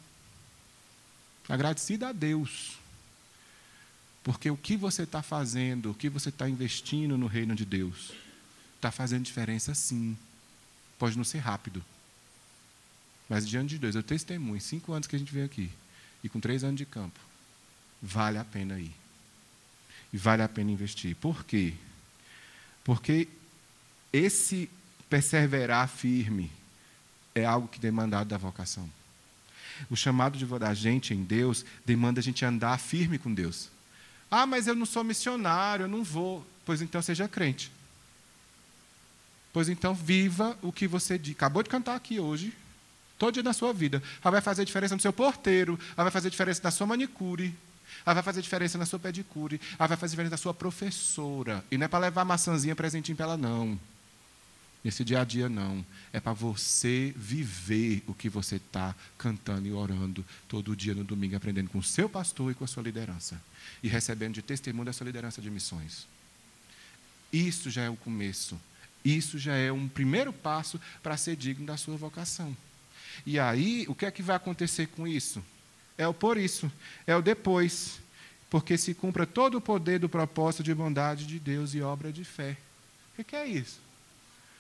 Agradecido a Deus. Porque o que você está fazendo, o que você está investindo no reino de Deus, está fazendo diferença sim. Pode não ser rápido. Mas diante de Deus, eu testemunho, cinco anos que a gente veio aqui, e com três anos de campo, vale a pena ir. E vale a pena investir. Por quê? Porque esse perseverar firme é algo que demandado da vocação. O chamado de da gente em Deus demanda a gente andar firme com Deus. Ah, mas eu não sou missionário, eu não vou. Pois então seja crente. Pois então viva o que você acabou de cantar aqui hoje, todo dia da sua vida. Ela vai fazer diferença no seu porteiro, ela vai fazer diferença na sua manicure, ela vai fazer diferença na sua pedicure, ela vai fazer diferença na sua professora. E não é para levar maçãzinha presentinho para ela, não. Nesse dia a dia, não. É para você viver o que você está cantando e orando todo dia no domingo, aprendendo com o seu pastor e com a sua liderança. E recebendo de testemunho dessa liderança de missões. Isso já é o começo. Isso já é um primeiro passo para ser digno da sua vocação. E aí, o que é que vai acontecer com isso? É o por isso, é o depois. Porque se cumpra todo o poder do propósito de bondade de Deus e obra de fé. O que é isso?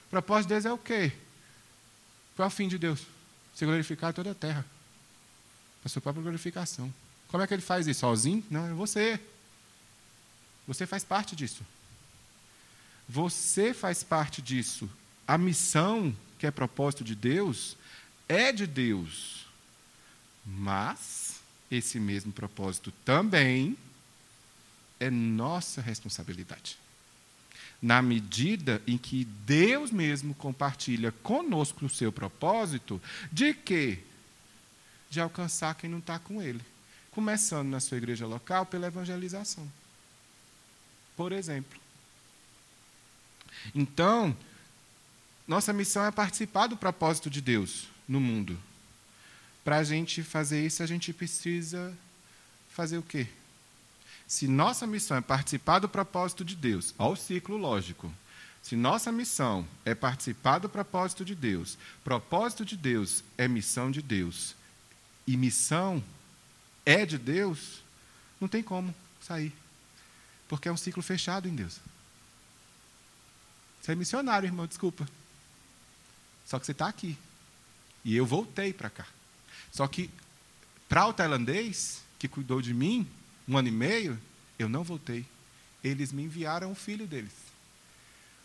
O propósito de Deus é o quê? Qual é o fim de Deus? Ser glorificar toda a terra. A sua própria glorificação. Como é que ele faz isso? Sozinho? Não, é você. Você faz parte disso. Você faz parte disso. A missão, que é propósito de Deus, é de Deus. Mas esse mesmo propósito também é nossa responsabilidade na medida em que Deus mesmo compartilha conosco o seu propósito, de quê? De alcançar quem não está com Ele. Começando na sua igreja local pela evangelização. Por exemplo. Então, nossa missão é participar do propósito de Deus no mundo. Para a gente fazer isso, a gente precisa fazer o quê? Se nossa missão é participar do propósito de Deus, ao ciclo lógico. Se nossa missão é participar do propósito de Deus, propósito de Deus é missão de Deus, e missão é de Deus, não tem como sair. Porque é um ciclo fechado em Deus. Você é missionário, irmão, desculpa. Só que você está aqui. E eu voltei para cá. Só que, para o tailandês, que cuidou de mim, um ano e meio, eu não voltei. Eles me enviaram o filho deles.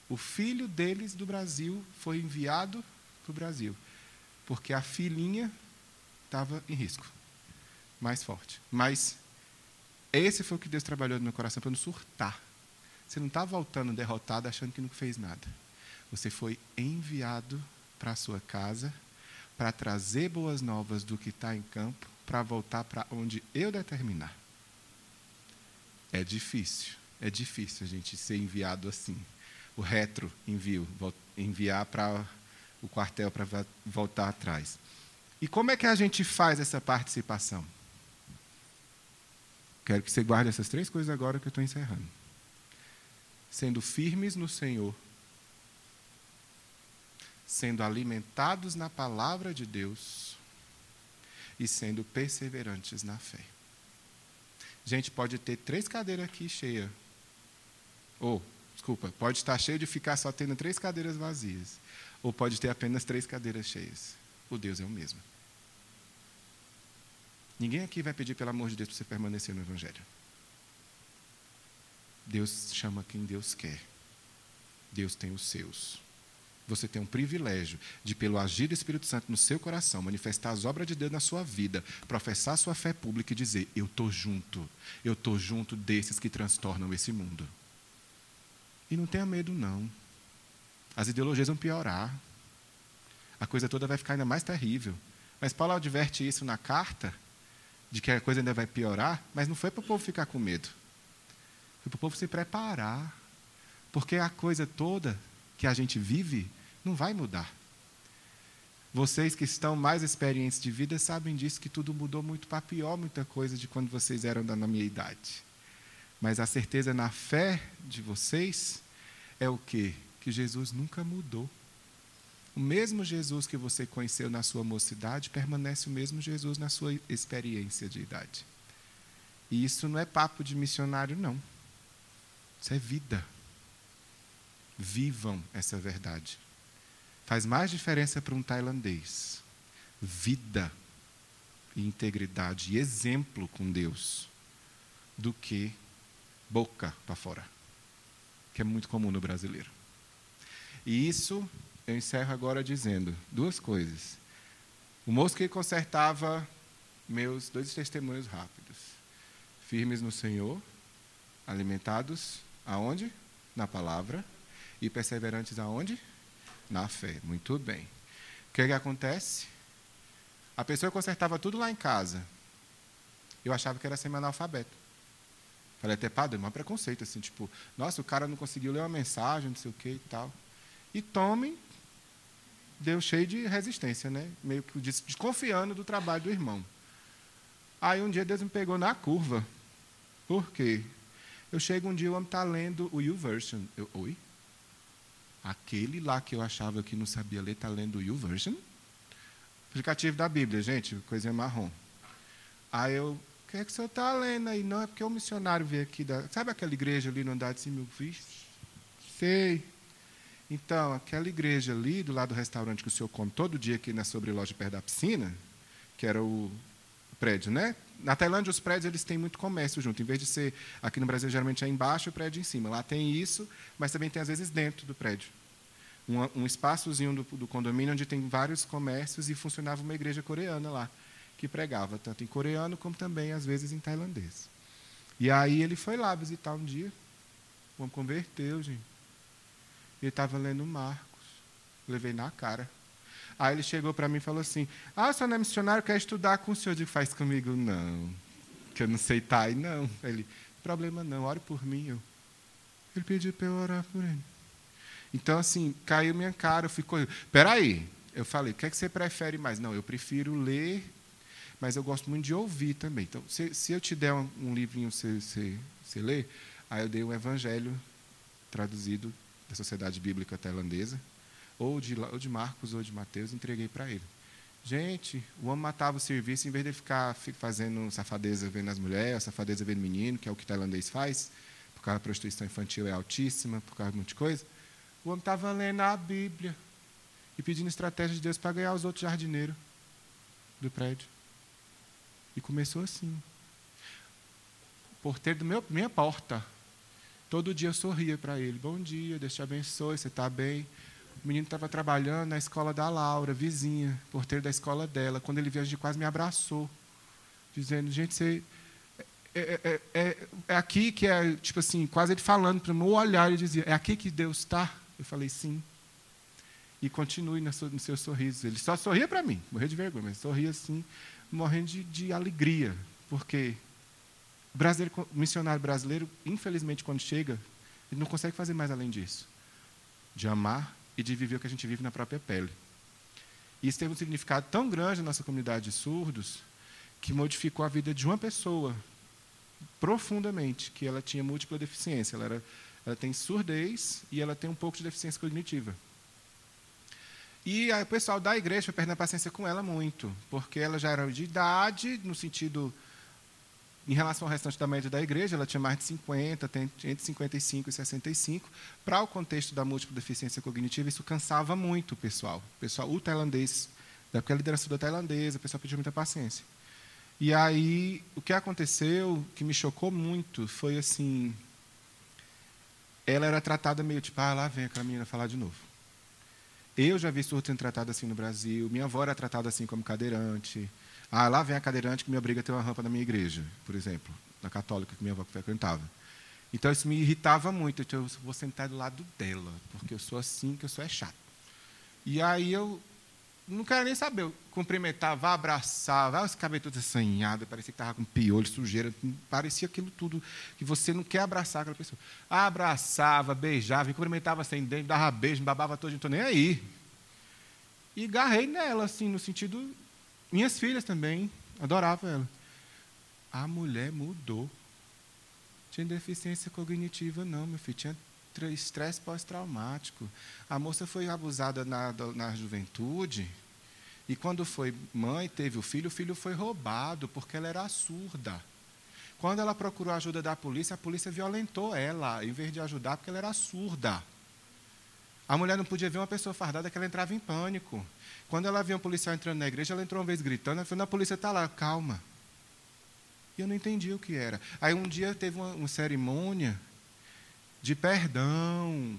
O filho deles do Brasil foi enviado para o Brasil, porque a filhinha estava em risco, mais forte. Mas esse foi o que Deus trabalhou no meu coração para não surtar. Você não está voltando derrotado achando que não fez nada. Você foi enviado para a sua casa para trazer boas novas do que está em campo, para voltar para onde eu determinar. É difícil, é difícil a gente ser enviado assim. O retro envio, enviar para o quartel para voltar atrás. E como é que a gente faz essa participação? Quero que você guarde essas três coisas agora que eu estou encerrando. Sendo firmes no Senhor, sendo alimentados na palavra de Deus e sendo perseverantes na fé. Gente, pode ter três cadeiras aqui cheias. Ou, desculpa, pode estar cheio de ficar só tendo três cadeiras vazias. Ou pode ter apenas três cadeiras cheias. O Deus é o mesmo. Ninguém aqui vai pedir, pelo amor de Deus, para você permanecer no Evangelho. Deus chama quem Deus quer. Deus tem os seus você tem um privilégio de, pelo agir do Espírito Santo no seu coração, manifestar as obras de Deus na sua vida, professar sua fé pública e dizer: Eu estou junto, eu estou junto desses que transtornam esse mundo. E não tenha medo, não. As ideologias vão piorar. A coisa toda vai ficar ainda mais terrível. Mas Paulo adverte isso na carta, de que a coisa ainda vai piorar, mas não foi para o povo ficar com medo. Foi para o povo se preparar. Porque a coisa toda que a gente vive não vai mudar. Vocês que estão mais experientes de vida sabem disso, que tudo mudou muito para pior, muita coisa de quando vocês eram da minha idade. Mas a certeza na fé de vocês é o quê? Que Jesus nunca mudou. O mesmo Jesus que você conheceu na sua mocidade permanece o mesmo Jesus na sua experiência de idade. E isso não é papo de missionário, não. Isso é vida. Vivam essa verdade. Faz mais diferença para um tailandês. Vida e integridade e exemplo com Deus do que boca para fora, que é muito comum no brasileiro. E isso eu encerro agora dizendo duas coisas. O moço que consertava meus dois testemunhos rápidos. Firmes no Senhor, alimentados aonde? Na palavra. E perseverantes aonde? Na fé. Muito bem. O que, que acontece? A pessoa consertava tudo lá em casa. Eu achava que era semi-analfabeto. Falei até, padre, é um preconceito, assim, tipo, nossa, o cara não conseguiu ler uma mensagem, não sei o que e tal. E tomem, deu cheio de resistência, né? Meio que desconfiando do trabalho do irmão. Aí um dia Deus me pegou na curva. Por quê? Eu chego um dia, o homem está lendo o YouVersion. Eu, oi? Aquele lá que eu achava que não sabia ler está lendo o YouVersion? Aplicativo da Bíblia, gente, coisinha marrom. Aí eu, o que é que o senhor está lendo aí? Não, é porque o missionário veio aqui da. Sabe aquela igreja ali no andar de cima? Eu sei. Então, aquela igreja ali, do lado do restaurante que o senhor come todo dia aqui na sobreloja perto da piscina, que era o prédio, né? Na Tailândia, os prédios eles têm muito comércio junto. Em vez de ser aqui no Brasil, geralmente é embaixo e o prédio em cima. Lá tem isso, mas também tem, às vezes, dentro do prédio. Um, um espaçozinho do, do condomínio onde tem vários comércios e funcionava uma igreja coreana lá, que pregava tanto em coreano como também, às vezes, em tailandês. E aí ele foi lá visitar um dia. O homem converteu, gente. Ele estava lendo Marcos. Levei na cara. Aí ele chegou para mim e falou assim: Ah, o senhor não é missionário, quer estudar com o senhor? Eu digo, faz comigo? Não. Que eu não sei Thai, não. Ele, problema não, ore por mim. Eu. Ele pediu para eu orar por ele. Então, assim, caiu minha cara, eu fico. Peraí. Eu falei, o que, é que você prefere mais? Não, eu prefiro ler, mas eu gosto muito de ouvir também. Então, se, se eu te der um, um livrinho, você, você, você lê, aí eu dei um evangelho traduzido da Sociedade Bíblica Tailandesa ou de, ou de Marcos ou de Mateus, entreguei para ele. Gente, o homem matava o serviço, em vez de ficar fazendo safadeza vendo as mulheres, safadeza vendo menino, que é o que o tailandês faz, por causa da prostituição infantil é altíssima, por causa de muita coisa, o homem estava lendo a Bíblia e pedindo estratégia de Deus para ganhar os outros jardineiros do prédio. E começou assim. O porteiro do meu, minha porta. Todo dia eu sorria para ele. Bom dia, Deus te abençoe, você está bem? O menino estava trabalhando na escola da Laura, vizinha, porteiro da escola dela. Quando ele veio, a gente quase me abraçou, dizendo: gente, você. É, é, é, é aqui que é, tipo assim, quase ele falando para o meu olhar, ele dizia: é aqui que Deus está? Eu falei: sim. E continue no seu, no seu sorriso. Ele só sorria para mim, morria de vergonha, mas sorria assim, morrendo de, de alegria, porque brasileiro, missionário brasileiro, infelizmente, quando chega, ele não consegue fazer mais além disso de amar e de viver o que a gente vive na própria pele. E isso teve um significado tão grande na nossa comunidade de surdos que modificou a vida de uma pessoa profundamente, que ela tinha múltipla deficiência. Ela, era, ela tem surdez e ela tem um pouco de deficiência cognitiva. E o pessoal da igreja foi perdendo a paciência com ela muito, porque ela já era de idade, no sentido em relação ao restante da média da igreja, ela tinha mais de 50, tem entre 55 e 65. Para o contexto da múltipla deficiência cognitiva, isso cansava muito o pessoal. O pessoal, o tailandês, porque a liderança da tailandesa, o pessoal pediu muita paciência. E aí, o que aconteceu, que me chocou muito, foi assim: ela era tratada meio tipo, ah, lá vem aquela menina falar de novo. Eu já vi surdo sendo tratado assim no Brasil, minha avó era tratada assim como cadeirante. Ah, lá vem a cadeirante que me obriga a ter uma rampa na minha igreja, por exemplo, na católica que minha avó frequentava. Então isso me irritava muito. Então, eu vou sentar do lado dela, porque eu sou assim, que eu sou é chato. E aí eu não quero nem saber. Eu cumprimentava, abraçava, esse cabelo todo assanhado, parecia que estava com piolho, sujeira, parecia aquilo tudo que você não quer abraçar aquela pessoa. Abraçava, beijava, cumprimentava sem dente, dava beijo, babava todo, não estou nem aí. e garrei nela, assim, no sentido. Minhas filhas também, adorava ela. A mulher mudou. Tinha deficiência cognitiva, não, meu filho. Tinha estresse pós-traumático. A moça foi abusada na, na juventude. E quando foi mãe, teve o filho, o filho foi roubado, porque ela era surda. Quando ela procurou a ajuda da polícia, a polícia violentou ela, em vez de ajudar, porque ela era surda. A mulher não podia ver uma pessoa fardada que ela entrava em pânico. Quando ela viu um policial entrando na igreja, ela entrou uma vez gritando, ela falou, a polícia está lá, calma. E eu não entendi o que era. Aí um dia teve uma, uma cerimônia de perdão.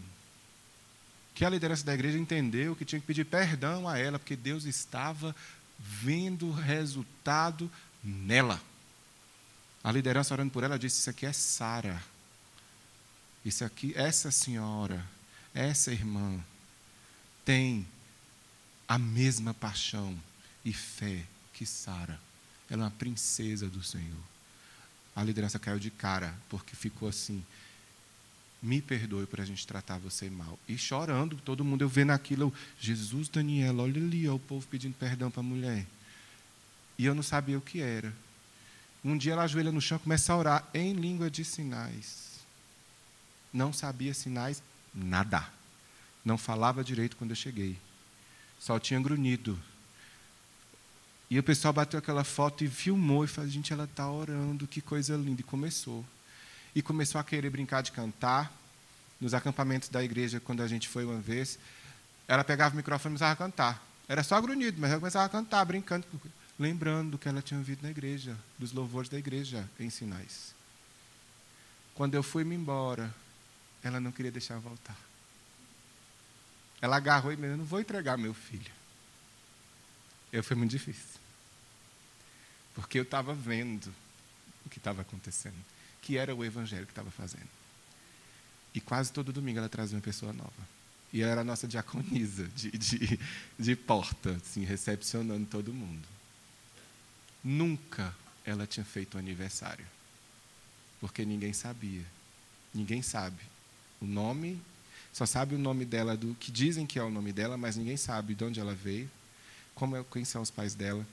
Que a liderança da igreja entendeu que tinha que pedir perdão a ela, porque Deus estava vendo resultado nela. A liderança orando por ela disse: Isso aqui é Sara. Isso aqui, essa senhora, essa irmã, tem a mesma paixão e fé que Sara. Ela é uma princesa do Senhor. A liderança caiu de cara, porque ficou assim: me perdoe por a gente tratar você mal. E chorando, todo mundo, eu vendo aquilo, Jesus, Daniela, olha ali, ó, o povo pedindo perdão para a mulher. E eu não sabia o que era. Um dia ela ajoelha no chão começa a orar em língua de sinais. Não sabia sinais, nada. Não falava direito quando eu cheguei. Só tinha grunhido. E o pessoal bateu aquela foto e filmou e falou: gente, ela está orando, que coisa linda. E começou e começou a querer brincar de cantar. Nos acampamentos da igreja, quando a gente foi uma vez, ela pegava o microfone e começava a cantar. Era só grunhido, mas ela começava a cantar, brincando, lembrando do que ela tinha ouvido na igreja, dos louvores da igreja em sinais. Quando eu fui-me embora, ela não queria deixar voltar. Ela agarrou e me disse, não vou entregar meu filho. Eu foi muito difícil. Porque eu estava vendo o que estava acontecendo que era o evangelho que estava fazendo. E quase todo domingo ela trazia uma pessoa nova. E ela era a nossa diaconisa de, de, de porta, assim, recepcionando todo mundo. Nunca ela tinha feito um aniversário. Porque ninguém sabia. Ninguém sabe. O nome, só sabe o nome dela, do que dizem que é o nome dela, mas ninguém sabe de onde ela veio, como é, quem são os pais dela,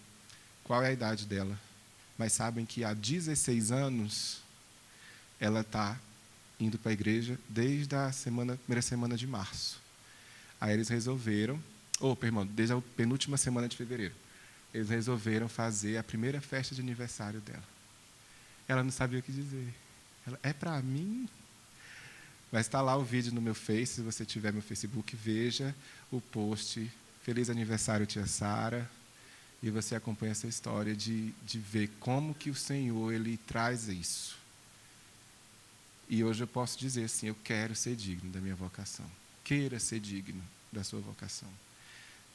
qual é a idade dela. Mas sabem que há 16 anos ela está indo para a igreja desde a semana, primeira semana de março. Aí eles resolveram, ou, oh, perdão, desde a penúltima semana de fevereiro, eles resolveram fazer a primeira festa de aniversário dela. Ela não sabia o que dizer. Ela, é para mim? Mas está lá o vídeo no meu Face, se você tiver meu Facebook, veja o post. Feliz aniversário, tia Sara. E você acompanha essa história de, de ver como que o Senhor ele traz isso. E hoje eu posso dizer assim: eu quero ser digno da minha vocação. Queira ser digno da sua vocação.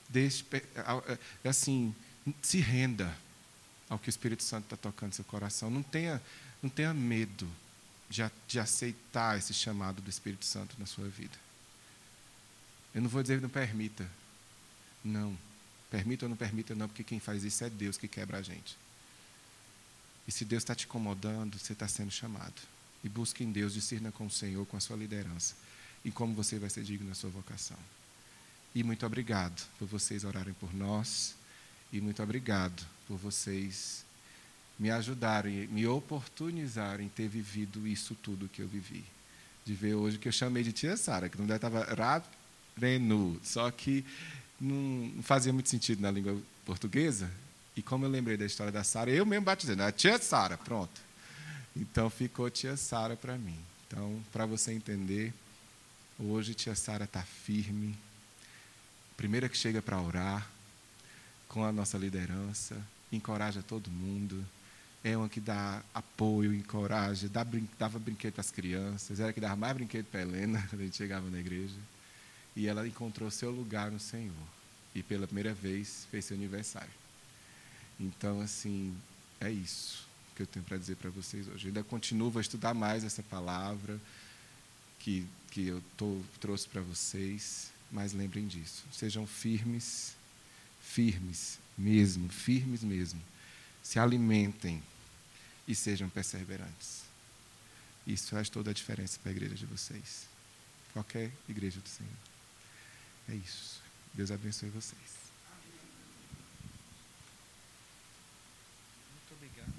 Deixe, é, assim, se renda ao que o Espírito Santo está tocando seu coração. Não tenha, não tenha medo de, de aceitar esse chamado do Espírito Santo na sua vida. Eu não vou dizer não permita. Não. Permita ou não permita, não, porque quem faz isso é Deus que quebra a gente. E se Deus está te incomodando, você está sendo chamado e busque em Deus, discirna com o Senhor, com a sua liderança, e como você vai ser digno na sua vocação. E muito obrigado por vocês orarem por nós, e muito obrigado por vocês me ajudarem, me oportunizarem ter vivido isso tudo que eu vivi. De ver hoje que eu chamei de tia Sara, que não estava Renu, só que não fazia muito sentido na língua portuguesa. E como eu lembrei da história da Sara, eu mesmo batizei, a tia Sara, pronto. Então ficou tia Sara para mim. Então, para você entender, hoje tia Sara está firme, primeira que chega para orar, com a nossa liderança, encoraja todo mundo, é uma que dá apoio, encoraja, dá, dava brinquedo as crianças, era que dava mais brinquedo para Helena quando a gente chegava na igreja. E ela encontrou seu lugar no Senhor. E pela primeira vez fez seu aniversário. Então, assim, é isso que eu tenho para dizer para vocês hoje. Eu ainda continuo, a estudar mais essa palavra que, que eu tô, trouxe para vocês, mas lembrem disso. Sejam firmes, firmes mesmo, firmes mesmo. Se alimentem e sejam perseverantes. Isso faz toda a diferença para a igreja de vocês. Qualquer igreja do Senhor. É isso. Deus abençoe vocês. Muito obrigado.